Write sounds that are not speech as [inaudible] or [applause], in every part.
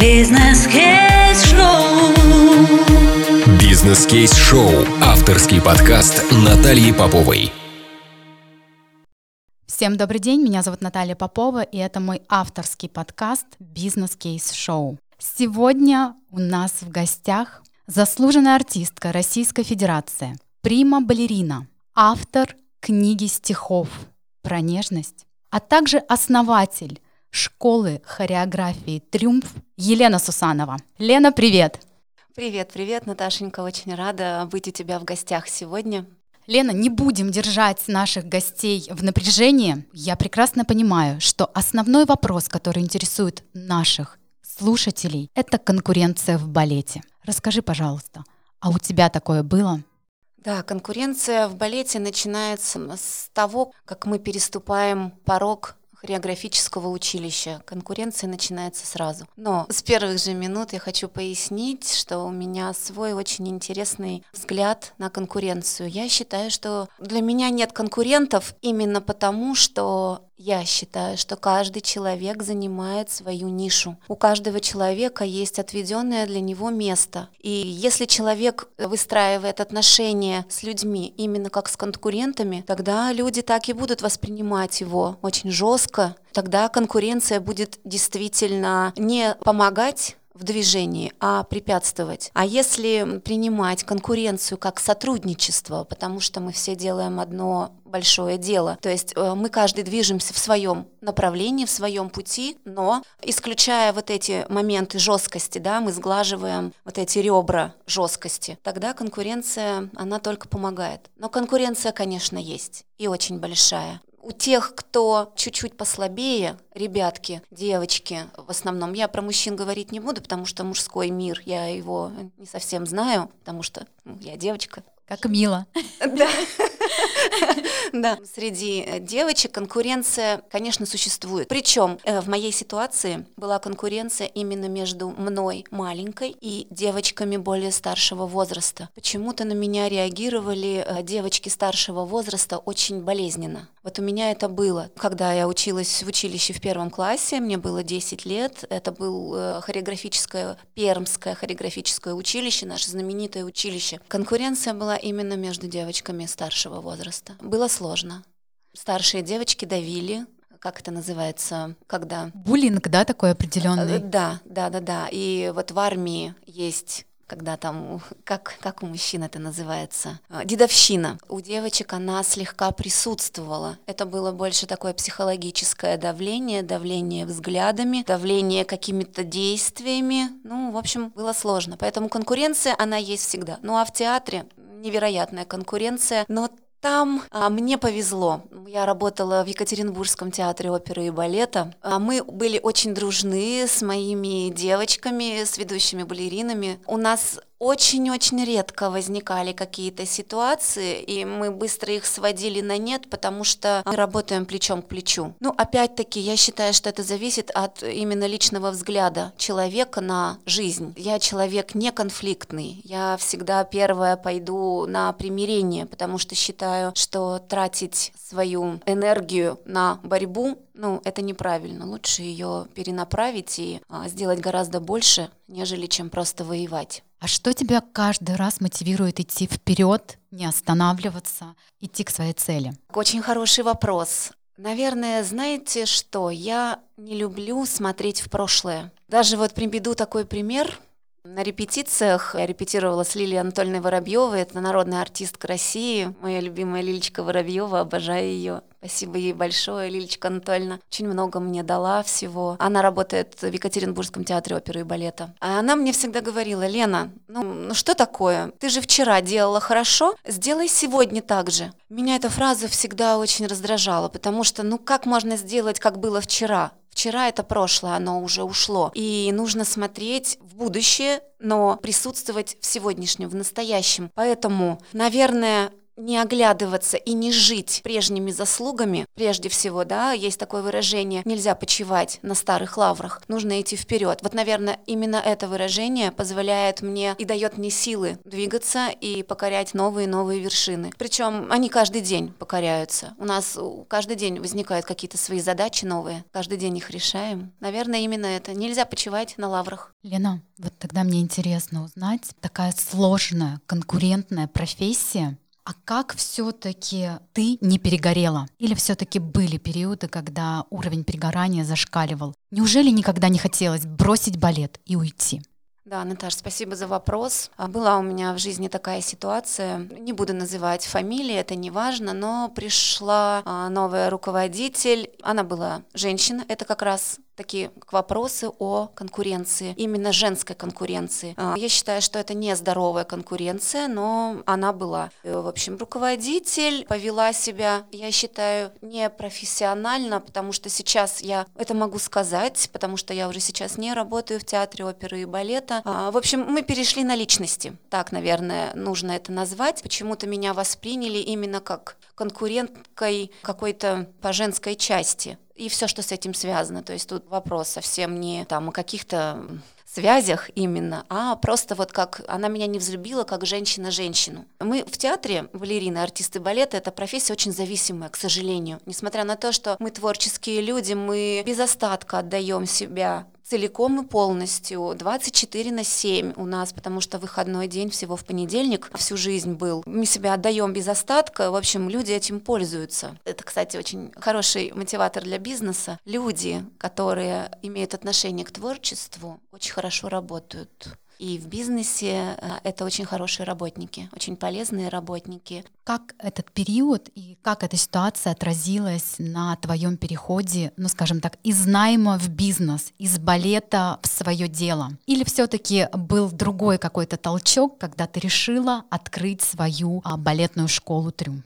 Бизнес-кейс-шоу. Бизнес-кейс-шоу. Авторский подкаст Натальи Поповой. Всем добрый день, меня зовут Наталья Попова, и это мой авторский подкаст «Бизнес-кейс-шоу». Сегодня у нас в гостях заслуженная артистка Российской Федерации, прима-балерина, автор книги стихов про нежность, а также основатель школы хореографии «Триумф» Елена Сусанова. Лена, привет! Привет, привет, Наташенька, очень рада быть у тебя в гостях сегодня. Лена, не будем держать наших гостей в напряжении. Я прекрасно понимаю, что основной вопрос, который интересует наших слушателей, это конкуренция в балете. Расскажи, пожалуйста, а у тебя такое было? Да, конкуренция в балете начинается с того, как мы переступаем порог хореографического училища. Конкуренция начинается сразу. Но с первых же минут я хочу пояснить, что у меня свой очень интересный взгляд на конкуренцию. Я считаю, что для меня нет конкурентов именно потому, что я считаю, что каждый человек занимает свою нишу. У каждого человека есть отведенное для него место. И если человек выстраивает отношения с людьми именно как с конкурентами, тогда люди так и будут воспринимать его очень жестко. Тогда конкуренция будет действительно не помогать в движении, а препятствовать. А если принимать конкуренцию как сотрудничество, потому что мы все делаем одно большое дело, то есть э, мы каждый движемся в своем направлении, в своем пути, но исключая вот эти моменты жесткости, да, мы сглаживаем вот эти ребра жесткости, тогда конкуренция, она только помогает. Но конкуренция, конечно, есть и очень большая. У тех, кто чуть-чуть послабее, ребятки, девочки в основном, я про мужчин говорить не буду, потому что мужской мир, я его не совсем знаю, потому что ну, я девочка. Как мило. Да. Да, среди э, девочек конкуренция, конечно, существует. Причем э, в моей ситуации была конкуренция именно между мной, маленькой, и девочками более старшего возраста. Почему-то на меня реагировали э, девочки старшего возраста очень болезненно. Вот у меня это было, когда я училась в училище в первом классе, мне было 10 лет, это был хореографическое, пермское хореографическое училище, наше знаменитое училище. Конкуренция была именно между девочками старшего возраста. Было сложно. Старшие девочки давили, как это называется, когда... Буллинг, да, такой определенный? Да, да, да, да. И вот в армии есть когда там, [laughs] как, как у мужчин это называется, а, дедовщина. У девочек она слегка присутствовала. Это было больше такое психологическое давление, давление взглядами, давление какими-то действиями. Ну, в общем, было сложно. Поэтому конкуренция, она есть всегда. Ну а в театре невероятная конкуренция, но там а, мне повезло. Я работала в Екатеринбургском театре оперы и балета. А, мы были очень дружны с моими девочками, с ведущими балеринами. У нас очень-очень редко возникали какие-то ситуации, и мы быстро их сводили на нет, потому что мы работаем плечом к плечу. Ну, опять-таки, я считаю, что это зависит от именно личного взгляда человека на жизнь. Я человек не конфликтный, я всегда первая пойду на примирение, потому что считаю, что тратить свою энергию на борьбу ну, это неправильно. Лучше ее перенаправить и а, сделать гораздо больше, нежели чем просто воевать. А что тебя каждый раз мотивирует идти вперед, не останавливаться, идти к своей цели? Очень хороший вопрос. Наверное, знаете что? Я не люблю смотреть в прошлое. Даже вот приведу такой пример. На репетициях я репетировала с Лилией Анатольевной Воробьевой. Это народная артистка России. Моя любимая Лилечка Воробьева, обожаю ее. Спасибо ей большое, Лилечка Анатольевна. Очень много мне дала всего. Она работает в Екатеринбургском театре оперы и балета. А она мне всегда говорила, Лена, ну, ну что такое? Ты же вчера делала хорошо, сделай сегодня так же. Меня эта фраза всегда очень раздражала, потому что, ну как можно сделать, как было вчера? Вчера это прошлое, оно уже ушло. И нужно смотреть в будущее, но присутствовать в сегодняшнем, в настоящем. Поэтому, наверное, не оглядываться и не жить прежними заслугами, прежде всего, да, есть такое выражение, нельзя почивать на старых лаврах, нужно идти вперед. Вот, наверное, именно это выражение позволяет мне и дает мне силы двигаться и покорять новые и новые вершины. Причем они каждый день покоряются. У нас каждый день возникают какие-то свои задачи новые, каждый день их решаем. Наверное, именно это. Нельзя почивать на лаврах. Лена, вот тогда мне интересно узнать, такая сложная, конкурентная профессия, а как все-таки ты не перегорела? Или все-таки были периоды, когда уровень перегорания зашкаливал? Неужели никогда не хотелось бросить балет и уйти? Да, Наташа, спасибо за вопрос. А, была у меня в жизни такая ситуация, не буду называть фамилии, это не важно, но пришла а, новая руководитель, она была женщина, это как раз такие вопросы о конкуренции, именно женской конкуренции. А, я считаю, что это не здоровая конкуренция, но она была. Э, в общем, руководитель повела себя, я считаю, непрофессионально, потому что сейчас я это могу сказать, потому что я уже сейчас не работаю в театре оперы и балета. А, в общем, мы перешли на личности. Так, наверное, нужно это назвать. Почему-то меня восприняли именно как конкуренткой какой-то по женской части и все, что с этим связано. То есть тут вопрос совсем не там о каких-то связях именно, а просто вот как она меня не взлюбила, как женщина женщину. Мы в театре, балерины, артисты балета, это профессия очень зависимая, к сожалению. Несмотря на то, что мы творческие люди, мы без остатка отдаем себя целиком и полностью, 24 на 7 у нас, потому что выходной день всего в понедельник всю жизнь был. Мы себя отдаем без остатка, в общем, люди этим пользуются. Это, кстати, очень хороший мотиватор для бизнеса. Люди, которые имеют отношение к творчеству, очень хорошо работают. И в бизнесе э, это очень хорошие работники, очень полезные работники. Как этот период и как эта ситуация отразилась на твоем переходе, ну скажем так, из найма в бизнес, из балета в свое дело? Или все-таки был другой какой-то толчок, когда ты решила открыть свою а, балетную школу «Трюмф»?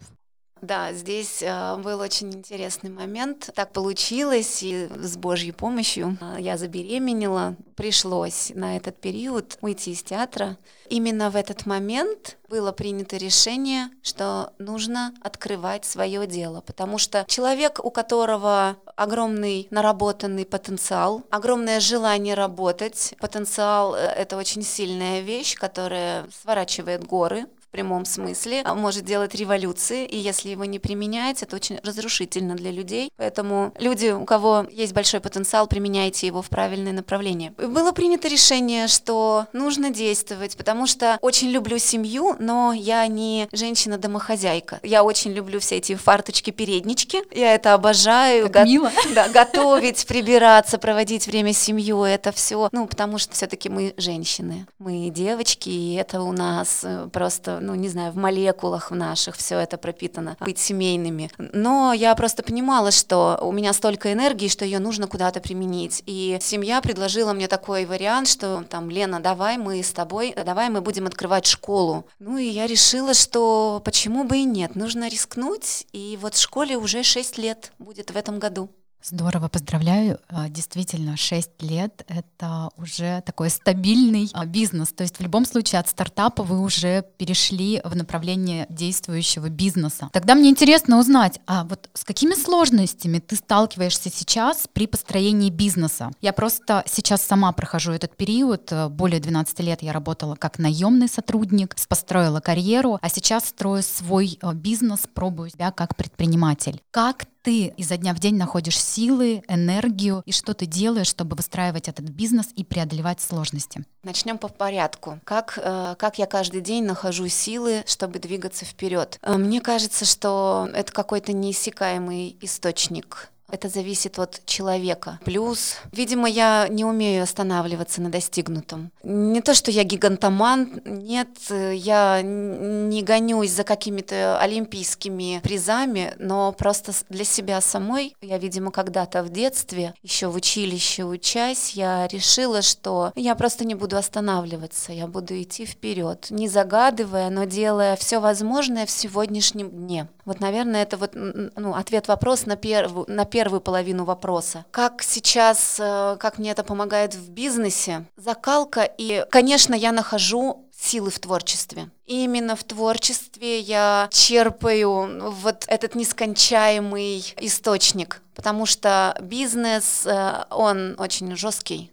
Да, здесь э, был очень интересный момент. Так получилось, и с Божьей помощью э, я забеременела. Пришлось на этот период уйти из театра. Именно в этот момент было принято решение, что нужно открывать свое дело, потому что человек, у которого огромный наработанный потенциал, огромное желание работать, потенциал э, — это очень сильная вещь, которая сворачивает горы, прямом смысле, а может делать революции, и если его не применять, это очень разрушительно для людей. Поэтому люди, у кого есть большой потенциал, применяйте его в правильное направление. Было принято решение, что нужно действовать, потому что очень люблю семью, но я не женщина-домохозяйка. Я очень люблю все эти фарточки-переднички, я это обожаю. Как Го- мило. [laughs] Да, готовить, прибираться, проводить время с семьей, это все, ну, потому что все-таки мы женщины, мы девочки, и это у нас э, просто ну, не знаю, в молекулах в наших все это пропитано, быть семейными. Но я просто понимала, что у меня столько энергии, что ее нужно куда-то применить. И семья предложила мне такой вариант, что там, Лена, давай мы с тобой, давай мы будем открывать школу. Ну и я решила, что почему бы и нет, нужно рискнуть. И вот в школе уже 6 лет будет в этом году. Здорово, поздравляю. А, действительно, 6 лет — это уже такой стабильный а, бизнес. То есть в любом случае от стартапа вы уже перешли в направление действующего бизнеса. Тогда мне интересно узнать, а вот с какими сложностями ты сталкиваешься сейчас при построении бизнеса? Я просто сейчас сама прохожу этот период. Более 12 лет я работала как наемный сотрудник, построила карьеру, а сейчас строю свой а, бизнес, пробую себя как предприниматель. Как ты изо дня в день находишь силы, энергию и что ты делаешь, чтобы выстраивать этот бизнес и преодолевать сложности? Начнем по порядку. Как, э, как я каждый день нахожу силы, чтобы двигаться вперед? Э, мне кажется, что это какой-то неиссякаемый источник это зависит от человека. Плюс, видимо, я не умею останавливаться на достигнутом. Не то, что я гигантоман, нет, я не гонюсь за какими-то олимпийскими призами, но просто для себя самой, я, видимо, когда-то в детстве, еще в училище учась, я решила, что я просто не буду останавливаться, я буду идти вперед, не загадывая, но делая все возможное в сегодняшнем дне. Вот, наверное, это вот ну, ответ-вопрос на, перв... на первую половину вопроса. Как сейчас, э, как мне это помогает в бизнесе? Закалка и, конечно, я нахожу силы в творчестве. Именно в творчестве я черпаю вот этот нескончаемый источник, потому что бизнес, э, он очень жесткий,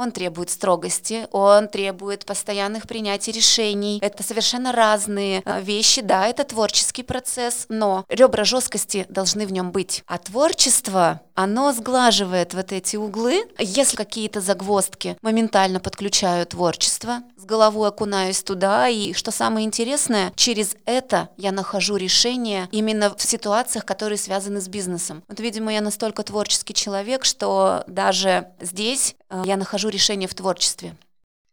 он требует строгости, он требует постоянных принятий решений. Это совершенно разные э, вещи. Да, это творческий процесс, но ребра жесткости должны в нем быть. А творчество, оно сглаживает вот эти углы. Если какие-то загвоздки моментально подключаю творчество, с головой окунаюсь туда, и что самое интересное, через это я нахожу решение именно в ситуациях, которые связаны с бизнесом. Вот, видимо, я настолько творческий человек, что даже здесь я нахожу решение в творчестве.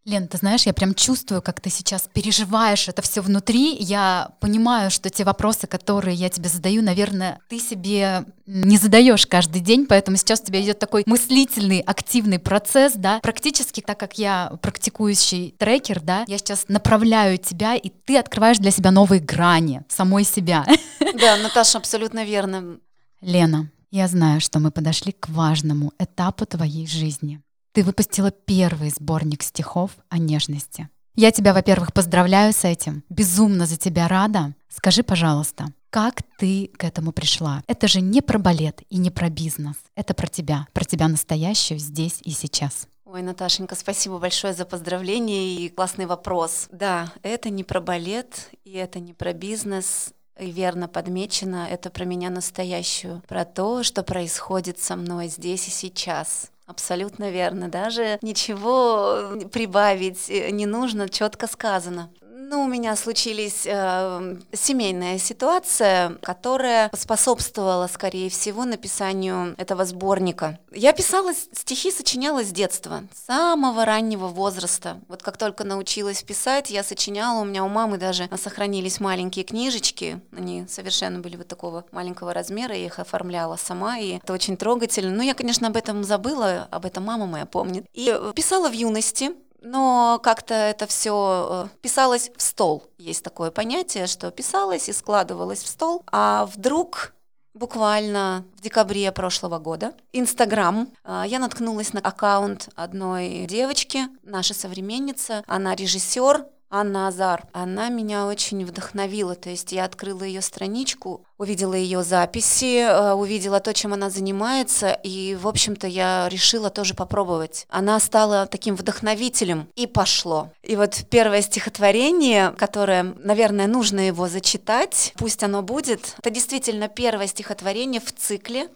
Лен, ты знаешь, я прям чувствую, как ты сейчас переживаешь это все внутри. Я понимаю, что те вопросы, которые я тебе задаю, наверное, ты себе не задаешь каждый день, поэтому сейчас у тебя идет такой мыслительный, активный процесс, да. Практически, так как я практикующий трекер, да, я сейчас направляю тебя, и ты открываешь для себя новые грани самой себя. [laughs] Да, Наташа, абсолютно верно. Лена, я знаю, что мы подошли к важному этапу твоей жизни. Ты выпустила первый сборник стихов о нежности. Я тебя, во-первых, поздравляю с этим. Безумно за тебя рада. Скажи, пожалуйста, как ты к этому пришла? Это же не про балет и не про бизнес. Это про тебя, про тебя настоящую здесь и сейчас. Ой, Наташенька, спасибо большое за поздравление и классный вопрос. Да, это не про балет и это не про бизнес, и верно подмечено, это про меня настоящую, про то, что происходит со мной здесь и сейчас. Абсолютно верно. Даже ничего прибавить не нужно, четко сказано. Ну, у меня случились э, семейная ситуация, которая способствовала, скорее всего, написанию этого сборника. Я писала стихи, сочиняла с детства, с самого раннего возраста. Вот как только научилась писать, я сочиняла. У меня у мамы даже сохранились маленькие книжечки. Они совершенно были вот такого маленького размера. Я их оформляла сама, и это очень трогательно. Ну, я, конечно, об этом забыла, об этом мама моя помнит. И писала в юности, но как-то это все э, писалось в стол. Есть такое понятие, что писалось и складывалось в стол, а вдруг буквально в декабре прошлого года. Инстаграм. Э, я наткнулась на аккаунт одной девочки, наша современница. Она режиссер, Анна Азар. Она меня очень вдохновила. То есть я открыла ее страничку, увидела ее записи, э, увидела то, чем она занимается, и, в общем-то, я решила тоже попробовать. Она стала таким вдохновителем, и пошло. И вот первое стихотворение, которое, наверное, нужно его зачитать, пусть оно будет, это действительно первое стихотворение в цикле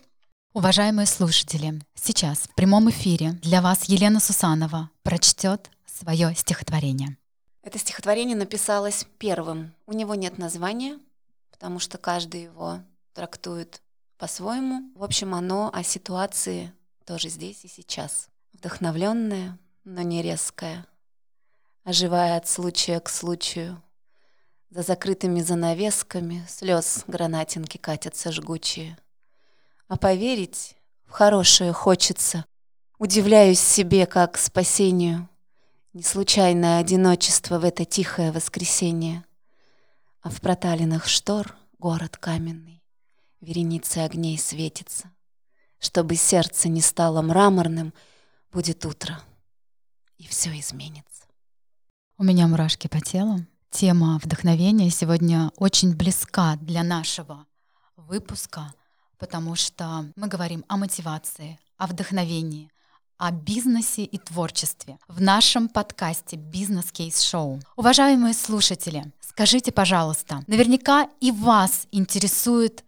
Уважаемые слушатели, сейчас в прямом эфире для вас Елена Сусанова прочтет свое стихотворение. Это стихотворение написалось первым. У него нет названия, потому что каждый его трактует по-своему. В общем, оно о ситуации тоже здесь и сейчас. Вдохновленное, но не резкое, оживая от случая к случаю. За закрытыми занавесками слез гранатинки катятся жгучие. А поверить в хорошее хочется. Удивляюсь себе, как спасению не случайное одиночество в это тихое воскресенье, А в проталинах штор город каменный, Вереницы огней светится. Чтобы сердце не стало мраморным, Будет утро, и все изменится. У меня мурашки по телу. Тема вдохновения сегодня очень близка для нашего выпуска, потому что мы говорим о мотивации, о вдохновении — о бизнесе и творчестве в нашем подкасте «Бизнес Кейс Шоу». Уважаемые слушатели, скажите, пожалуйста, наверняка и вас интересует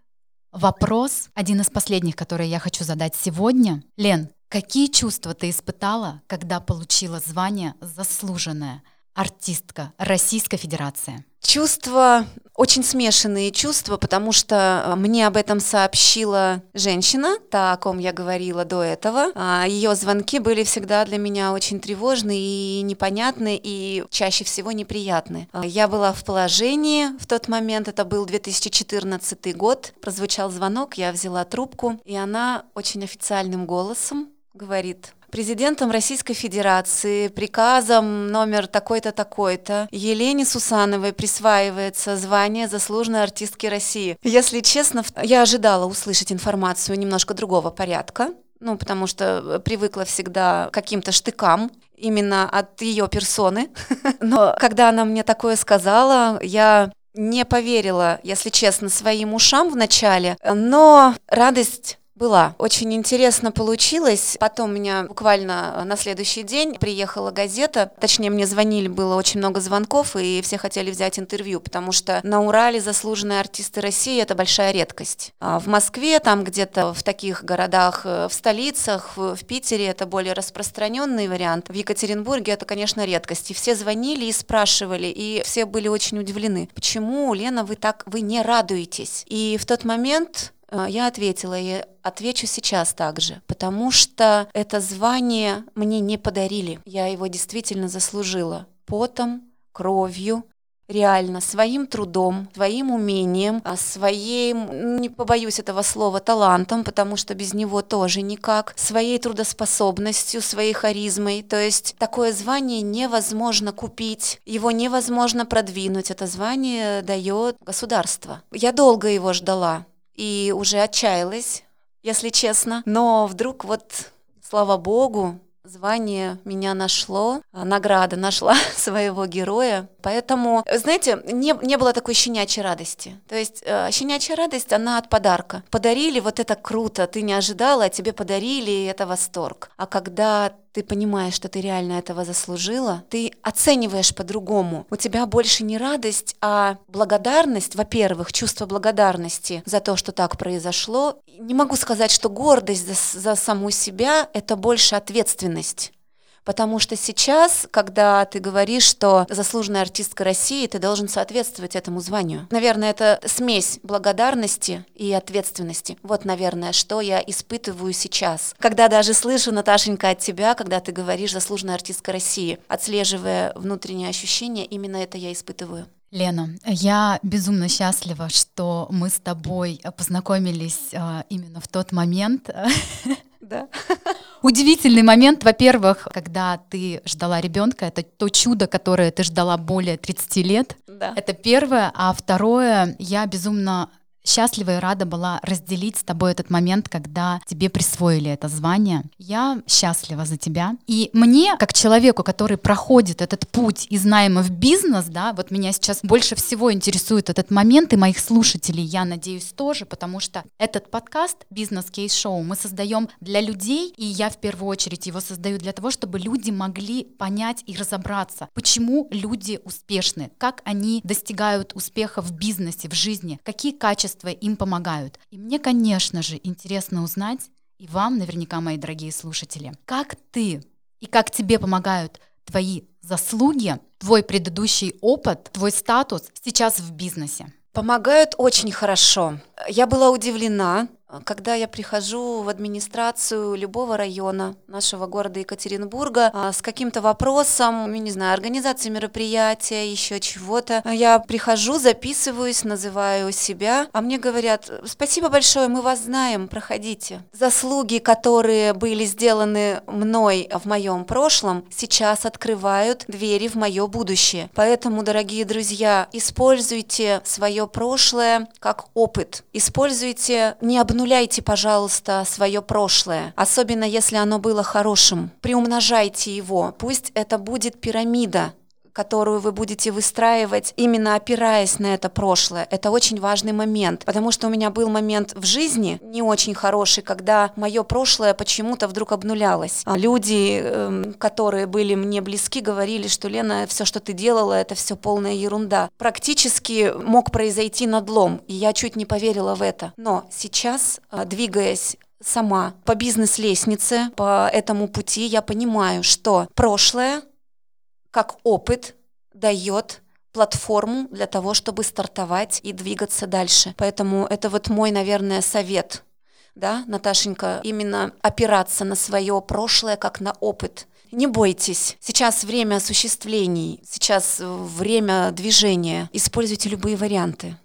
вопрос, один из последних, который я хочу задать сегодня. Лен, какие чувства ты испытала, когда получила звание «Заслуженная артистка Российской Федерации»? Чувства очень смешанные чувства, потому что э, мне об этом сообщила женщина, та, о ком я говорила до этого. А, Ее звонки были всегда для меня очень тревожны и непонятны, и чаще всего неприятны. А, я была в положении в тот момент, это был 2014 год, прозвучал звонок, я взяла трубку, и она очень официальным голосом говорит, президентом Российской Федерации приказом номер такой-то, такой-то Елене Сусановой присваивается звание заслуженной артистки России. Если честно, я ожидала услышать информацию немножко другого порядка, ну, потому что привыкла всегда к каким-то штыкам. именно от ее персоны. [laughs] Но когда она мне такое сказала, я не поверила, если честно, своим ушам вначале, но радость была. Очень интересно получилось. Потом меня буквально на следующий день приехала газета, точнее мне звонили, было очень много звонков, и все хотели взять интервью, потому что на Урале заслуженные артисты России это большая редкость. А в Москве, там где-то в таких городах, э, в столицах, в Питере это более распространенный вариант. В Екатеринбурге это, конечно, редкость. И все звонили и спрашивали, и все были очень удивлены. Почему, Лена, вы так, вы не радуетесь? И в тот момент э, я ответила, и Отвечу сейчас также, потому что это звание мне не подарили. Я его действительно заслужила потом, кровью, реально своим трудом, своим умением, а своим, не побоюсь этого слова, талантом, потому что без него тоже никак, своей трудоспособностью, своей харизмой. То есть такое звание невозможно купить, его невозможно продвинуть. Это звание дает государство. Я долго его ждала и уже отчаялась если честно. Но вдруг вот, слава богу, звание меня нашло, а, награда нашла [laughs] своего героя. Поэтому, знаете, не, не было такой щенячьей радости. То есть э, щенячья радость, она от подарка. Подарили, вот это круто, ты не ожидала, а тебе подарили, и это восторг. А когда ты понимаешь, что ты реально этого заслужила, ты оцениваешь по-другому. У тебя больше не радость, а благодарность, во-первых, чувство благодарности за то, что так произошло. Не могу сказать, что гордость за, за саму себя — это больше ответственность. Потому что сейчас, когда ты говоришь, что заслуженная артистка России, ты должен соответствовать этому званию. Наверное, это смесь благодарности и ответственности. Вот, наверное, что я испытываю сейчас. Когда даже слышу, Наташенька, от тебя, когда ты говоришь заслуженная артистка России, отслеживая внутренние ощущения, именно это я испытываю. Лена, я безумно счастлива, что мы с тобой познакомились э, именно в тот момент. Да. [laughs] Удивительный момент, во-первых, когда ты ждала ребенка, это то чудо, которое ты ждала более 30 лет. Да. Это первое. А второе, я безумно счастлива и рада была разделить с тобой этот момент, когда тебе присвоили это звание. Я счастлива за тебя. И мне, как человеку, который проходит этот путь из найма в бизнес, да, вот меня сейчас больше всего интересует этот момент, и моих слушателей, я надеюсь, тоже, потому что этот подкаст «Бизнес-кейс-шоу» мы создаем для людей, и я в первую очередь его создаю для того, чтобы люди могли понять и разобраться, почему люди успешны, как они достигают успеха в бизнесе, в жизни, какие качества качества им помогают. И мне, конечно же, интересно узнать, и вам наверняка, мои дорогие слушатели, как ты и как тебе помогают твои заслуги, твой предыдущий опыт, твой статус сейчас в бизнесе. Помогают очень хорошо. Я была удивлена, когда я прихожу в администрацию любого района нашего города Екатеринбурга а, с каким-то вопросом, ну, не знаю, организации мероприятия, еще чего-то, я прихожу, записываюсь, называю себя, а мне говорят, спасибо большое, мы вас знаем, проходите. Заслуги, которые были сделаны мной в моем прошлом, сейчас открывают двери в мое будущее. Поэтому, дорогие друзья, используйте свое прошлое как опыт. Используйте не обнуляйте пожалуйста, свое прошлое, особенно если оно было хорошим. Приумножайте его. Пусть это будет пирамида, которую вы будете выстраивать, именно опираясь на это прошлое. Это очень важный момент, потому что у меня был момент в жизни не очень хороший, когда мое прошлое почему-то вдруг обнулялось. А люди, эм, которые были мне близки, говорили, что Лена, все, что ты делала, это все полная ерунда. Практически мог произойти надлом, и я чуть не поверила в это. Но сейчас, э, двигаясь сама по бизнес-лестнице, по этому пути, я понимаю, что прошлое как опыт дает платформу для того, чтобы стартовать и двигаться дальше. Поэтому это вот мой, наверное, совет, да, Наташенька, именно опираться на свое прошлое как на опыт. Не бойтесь. Сейчас время осуществлений, сейчас время движения. Используйте любые варианты.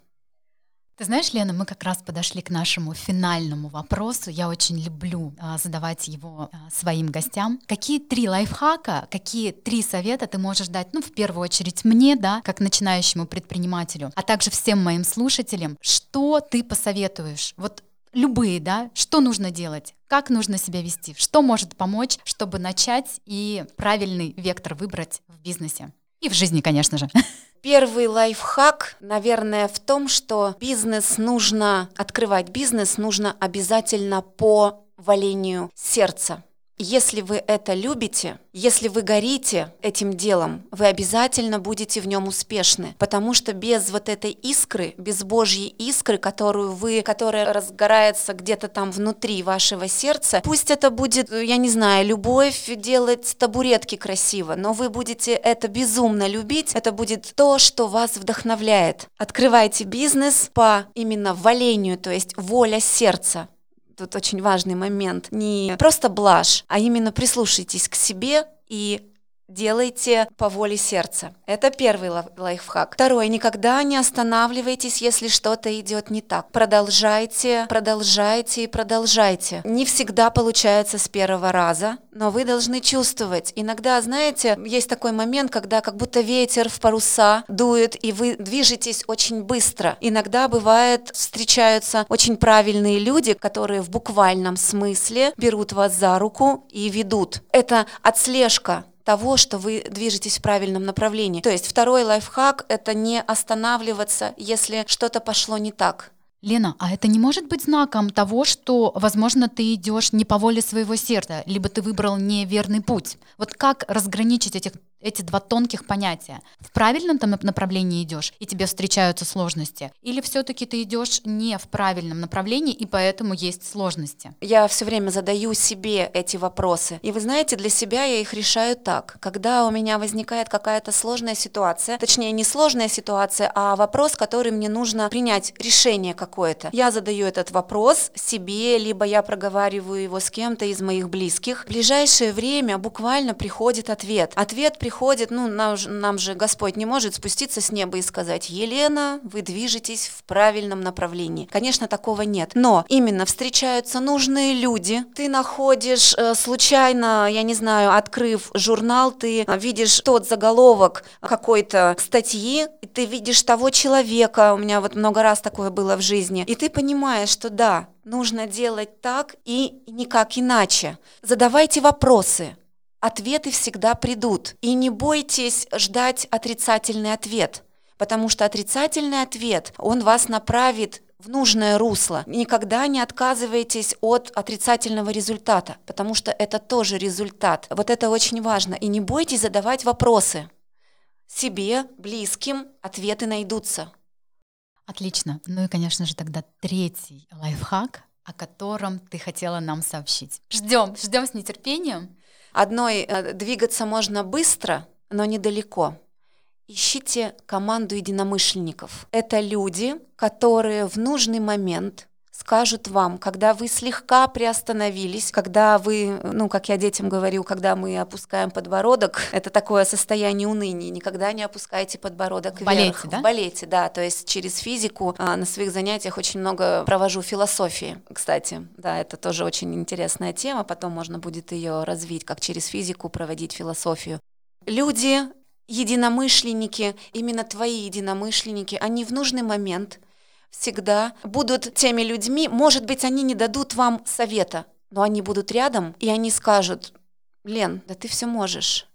Ты знаешь, Лена, мы как раз подошли к нашему финальному вопросу. Я очень люблю а, задавать его а, своим гостям. Какие три лайфхака, какие три совета ты можешь дать, ну, в первую очередь мне, да, как начинающему предпринимателю, а также всем моим слушателям, что ты посоветуешь? Вот любые, да, что нужно делать, как нужно себя вести, что может помочь, чтобы начать и правильный вектор выбрать в бизнесе. И в жизни, конечно же. [laughs] Первый лайфхак, наверное, в том, что бизнес нужно, открывать бизнес нужно обязательно по валению сердца. Если вы это любите, если вы горите этим делом, вы обязательно будете в нем успешны, потому что без вот этой искры, без Божьей искры, которую вы, которая разгорается где-то там внутри вашего сердца, пусть это будет, я не знаю, любовь делать табуретки красиво, но вы будете это безумно любить, это будет то, что вас вдохновляет. Открывайте бизнес по именно валению, то есть воля сердца тут очень важный момент, не просто блажь, а именно прислушайтесь к себе и делайте по воле сердца. Это первый лайфхак. Второй, никогда не останавливайтесь, если что-то идет не так. Продолжайте, продолжайте и продолжайте. Не всегда получается с первого раза, но вы должны чувствовать. Иногда, знаете, есть такой момент, когда как будто ветер в паруса дует, и вы движетесь очень быстро. Иногда бывает, встречаются очень правильные люди, которые в буквальном смысле берут вас за руку и ведут. Это отслежка того, что вы движетесь в правильном направлении. То есть второй лайфхак – это не останавливаться, если что-то пошло не так. Лена, а это не может быть знаком того, что, возможно, ты идешь не по воле своего сердца, либо ты выбрал неверный путь? Вот как разграничить этих эти два тонких понятия. В правильном там направлении идешь, и тебе встречаются сложности, или все-таки ты идешь не в правильном направлении, и поэтому есть сложности? Я все время задаю себе эти вопросы. И вы знаете, для себя я их решаю так. Когда у меня возникает какая-то сложная ситуация, точнее не сложная ситуация, а вопрос, который мне нужно принять решение какое-то. Я задаю этот вопрос себе, либо я проговариваю его с кем-то из моих близких. В ближайшее время буквально приходит ответ. Ответ приходит приходит, ну, нам, нам же Господь не может спуститься с неба и сказать, Елена, вы движетесь в правильном направлении. Конечно, такого нет. Но именно встречаются нужные люди. Ты находишь э, случайно, я не знаю, открыв журнал, ты видишь тот заголовок какой-то статьи, и ты видишь того человека, у меня вот много раз такое было в жизни, и ты понимаешь, что да, нужно делать так и никак иначе. Задавайте вопросы, ответы всегда придут. И не бойтесь ждать отрицательный ответ, потому что отрицательный ответ, он вас направит в нужное русло. Никогда не отказывайтесь от отрицательного результата, потому что это тоже результат. Вот это очень важно. И не бойтесь задавать вопросы. Себе, близким ответы найдутся. Отлично. Ну и, конечно же, тогда третий лайфхак, о котором ты хотела нам сообщить. Ждем, ждем с нетерпением. Одной э, двигаться можно быстро, но недалеко. Ищите команду единомышленников. Это люди, которые в нужный момент скажут вам, когда вы слегка приостановились, когда вы, ну, как я детям говорю, когда мы опускаем подбородок, это такое состояние уныния, никогда не опускайте подбородок в вверх. Балете, да? В балете, да, то есть через физику а, на своих занятиях очень много провожу философии, кстати, да, это тоже очень интересная тема, потом можно будет ее развить, как через физику проводить философию. Люди, единомышленники, именно твои единомышленники, они в нужный момент – всегда будут теми людьми, может быть, они не дадут вам совета, но они будут рядом, и они скажут, Лен, да ты все можешь.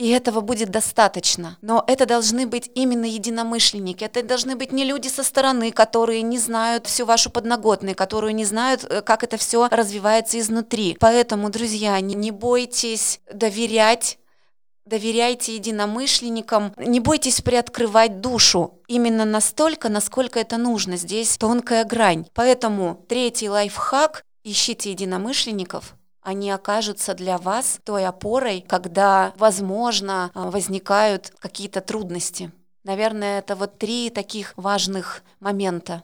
И этого будет достаточно. Но это должны быть именно единомышленники. Это должны быть не люди со стороны, которые не знают всю вашу подноготную, которые не знают, э, как это все развивается изнутри. Поэтому, друзья, не, не бойтесь доверять доверяйте единомышленникам, не бойтесь приоткрывать душу именно настолько, насколько это нужно. Здесь тонкая грань. Поэтому третий лайфхак – ищите единомышленников, они окажутся для вас той опорой, когда, возможно, возникают какие-то трудности. Наверное, это вот три таких важных момента.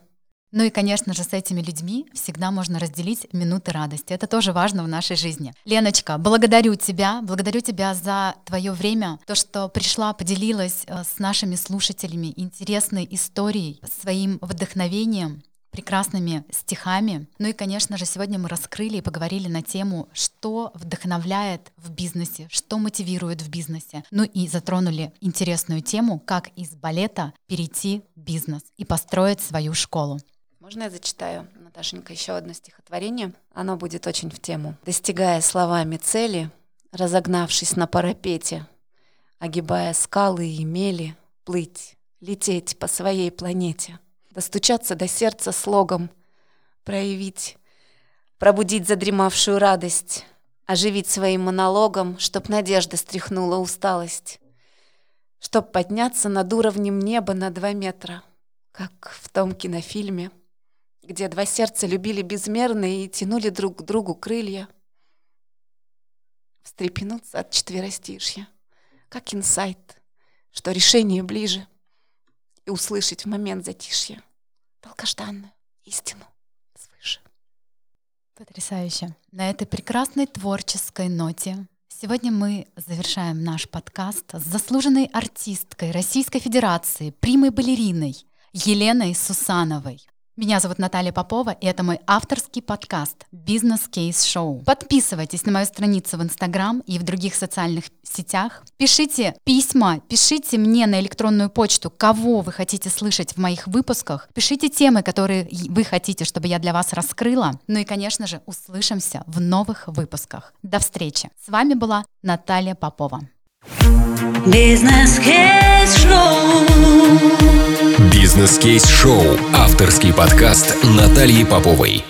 Ну и, конечно же, с этими людьми всегда можно разделить минуты радости. Это тоже важно в нашей жизни. Леночка, благодарю тебя, благодарю тебя за твое время, то, что пришла, поделилась э, с нашими слушателями интересной историей, своим вдохновением прекрасными стихами. Ну и, конечно же, сегодня мы раскрыли и поговорили на тему, что вдохновляет в бизнесе, что мотивирует в бизнесе. Ну и затронули интересную тему, как из балета перейти в бизнес и построить свою школу. Можно я зачитаю, Наташенька, еще одно стихотворение. Оно будет очень в тему. Достигая словами цели, разогнавшись на парапете, огибая скалы и мели, плыть, лететь по своей планете, достучаться до сердца слогом, проявить, пробудить задремавшую радость, оживить своим монологом, чтоб надежда стряхнула усталость, чтоб подняться над уровнем неба на два метра, как в том кинофильме, где два сердца любили безмерно и тянули друг к другу крылья, встрепенуться от четверостишья, как инсайт, что решение ближе, и услышать в момент затишья долгожданную истину свыше. Потрясающе. На этой прекрасной творческой ноте сегодня мы завершаем наш подкаст с заслуженной артисткой Российской Федерации, примой балериной Еленой Сусановой. Меня зовут Наталья Попова, и это мой авторский подкаст «Бизнес Кейс Шоу». Подписывайтесь на мою страницу в Инстаграм и в других социальных сетях. Пишите письма, пишите мне на электронную почту, кого вы хотите слышать в моих выпусках. Пишите темы, которые вы хотите, чтобы я для вас раскрыла. Ну и, конечно же, услышимся в новых выпусках. До встречи. С вами была Наталья Попова. Бизнес-кейс-шоу Бизнес-кейс-шоу. Авторский подкаст Натальи Поповой.